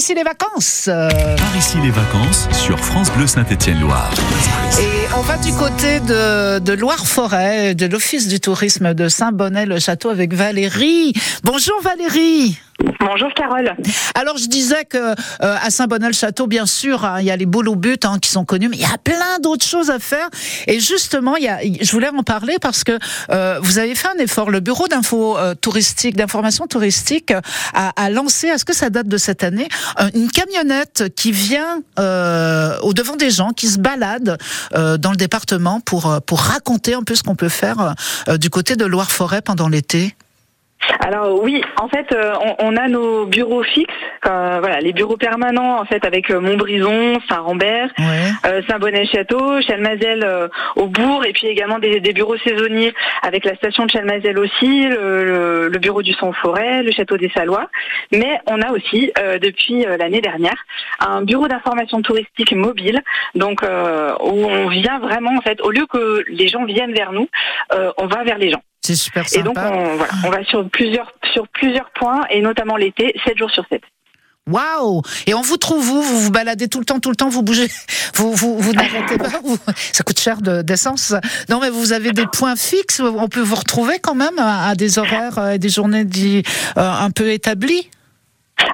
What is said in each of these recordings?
ici les vacances. Par ici les vacances sur France Bleu Saint-Étienne-Loire. Et on va du côté de, de Loire-Forêt, de l'Office du tourisme de Saint-Bonnet-le-Château avec Valérie. Bonjour Valérie. Bonjour Carole. Alors je disais que euh, à Saint-Bonnet-le-Château, bien sûr, hein, il y a les boules au but hein, qui sont connus, mais il y a plein d'autres choses à faire. Et justement, il y a, je voulais en parler parce que euh, vous avez fait un effort. Le bureau d'info euh, touristique, d'information touristique, a, a lancé. Est-ce que ça date de cette année Une camionnette qui vient au devant des gens, qui se balade dans le département pour pour raconter un peu ce qu'on peut faire du côté de Loire-Forêt pendant l'été. Alors oui, en fait, euh, on, a nos bureaux fixes, voilà, les bureaux permanents en fait avec euh, Montbrison, Saint-Rambert, euh, Saint-Bonnet-Château, Chalmazel au bourg, et puis également des, bureaux saisonniers avec la station de Chalmazel aussi, le, bureau du Sang-Forêt, le château des Salois. Mais on a aussi depuis l'année dernière un bureau d'information touristique mobile, donc où on vient vraiment en fait, au lieu que les gens viennent vers nous, on va vers les gens. C'est super sympa. Et donc, on, voilà, on va sur plusieurs, sur plusieurs points, et notamment l'été, 7 jours sur 7. Waouh Et on vous trouve vous Vous vous baladez tout le temps, tout le temps, vous bougez, vous, vous, vous n'arrêtez pas? Ça coûte cher d'essence? non, mais vous avez des points fixes. On peut vous retrouver quand même à, des horaires et des journées dit, euh, un peu établies?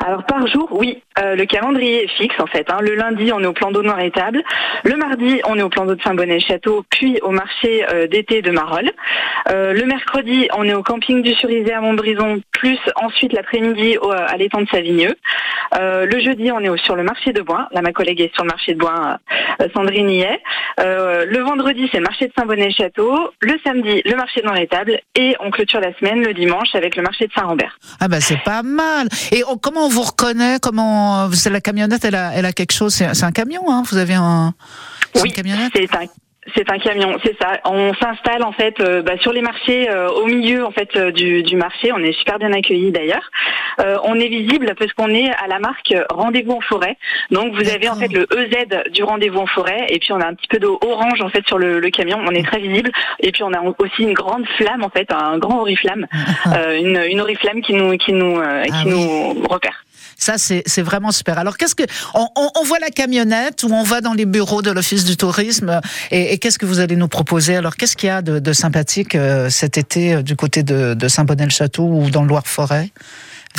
Alors par jour, oui, euh, le calendrier est fixe en fait. Hein. Le lundi, on est au plan d'eau noir et table. Le mardi, on est au plan d'eau de Saint-Bonnet-Château, puis au marché euh, d'été de Marolles. Euh, le mercredi, on est au camping du Surizé à Montbrison, plus ensuite l'après-midi à l'étang de Savigneux. le jeudi, on est sur le marché de Bois. Là, ma collègue est sur le marché de Bois, Sandrine y est. le vendredi, c'est le marché de Saint-Bonnet-Château. Le samedi, le marché de les tables. Et on clôture la semaine le dimanche avec le marché de Saint-Rambert. Ah bah c'est pas mal. Et comment on vous reconnaît? La camionnette Elle a, elle a quelque chose. C'est un camion, hein Vous avez un oui, c'est un c'est un camion, c'est ça. On s'installe en fait euh, bah, sur les marchés, euh, au milieu en fait euh, du, du, marché. On est super bien accueillis d'ailleurs. on est visible parce qu'on est à la marque Rendez-vous en forêt. Donc vous avez en fait le EZ du Rendez-vous en forêt et puis on a un petit peu d'orange en fait sur le, le, camion. On est très visible et puis on a aussi une grande flamme en fait, un grand oriflamme, une, une oriflamme qui nous qui nous ah qui nous repère. Ça, c'est vraiment super. Alors, qu'est-ce que on, on, voit la camionnette ou on va dans les bureaux de l'Office du tourisme et, et qu'est-ce que vous allez nous proposer? Alors, qu'est-ce qu'il y a de, de sympathique euh, cet été euh, du côté de, de Saint-Bonnet-le-Château ou dans le Loire-Forêt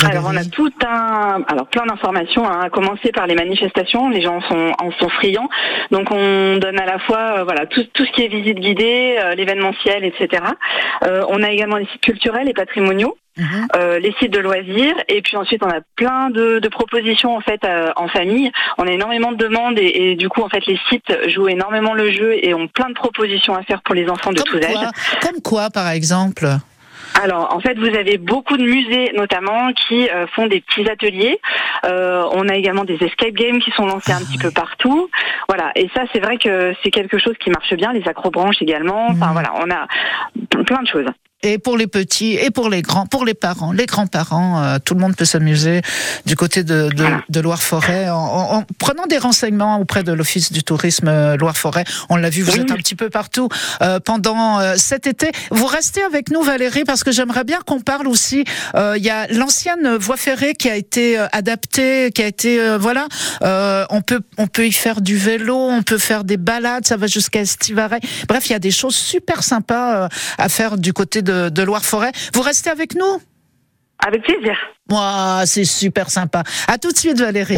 alors on a tout un, alors plein d'informations, hein, à commencer par les manifestations. Les gens sont en sont friands, donc on donne à la fois euh, voilà tout, tout ce qui est visite guidée, l'événementiel, etc. Euh, on a également les sites culturels et patrimoniaux. Mhm. Euh, les sites de loisirs et puis ensuite on a plein de, de propositions en fait euh, en famille. On a énormément de demandes et, et, du coup en fait les sites jouent énormément le jeu et ont plein de propositions à faire pour les enfants de tous âges. Comme quoi par exemple? Alors, en fait, vous avez beaucoup de musées, notamment, qui euh, font des petits ateliers. Euh, on a également des escape games qui sont lancés un ah petit peu partout. Voilà, et ça, c'est vrai que c'est quelque chose qui marche bien. Les acrobranches également. Enfin, mmh. voilà, on a plein de choses et pour les petits et pour les grands, pour les parents, les grands-parents, euh, tout le monde peut s'amuser du côté de, de, de Loire-Forêt en, en, prenant des renseignements auprès de l'Office du tourisme euh, Loire-Forêt. On l'a vu, vous êtes un petit peu partout euh, pendant euh, cet été. Vous restez avec nous, Valérie, parce que j'aimerais bien qu'on parle aussi. Il y a l'ancienne voie ferrée qui a été adaptée, qui a été voilà. on peut on peut y faire du vélo, on peut faire des balades, ça va jusqu'à Estivaret. Bref, il y a des choses super sympas à faire du côté de de, Loire-Forêt. Vous restez avec nous? Avec plaisir. Moi, c'est super sympa. À tout de suite, Valérie.